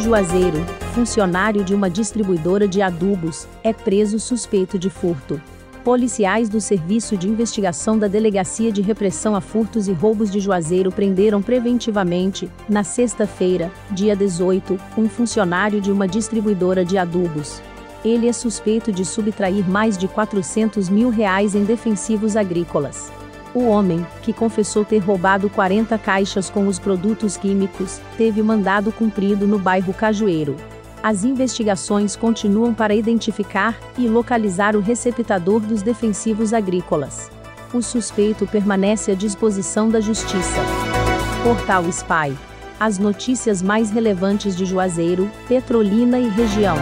Juazeiro, funcionário de uma distribuidora de adubos, é preso suspeito de furto. Policiais do Serviço de Investigação da Delegacia de Repressão a Furtos e Roubos de Juazeiro prenderam preventivamente, na sexta-feira, dia 18, um funcionário de uma distribuidora de adubos. Ele é suspeito de subtrair mais de 400 mil reais em defensivos agrícolas. O homem, que confessou ter roubado 40 caixas com os produtos químicos, teve mandado cumprido no bairro Cajueiro. As investigações continuam para identificar e localizar o receptador dos defensivos agrícolas. O suspeito permanece à disposição da Justiça. Portal Spy. As notícias mais relevantes de Juazeiro, Petrolina e região.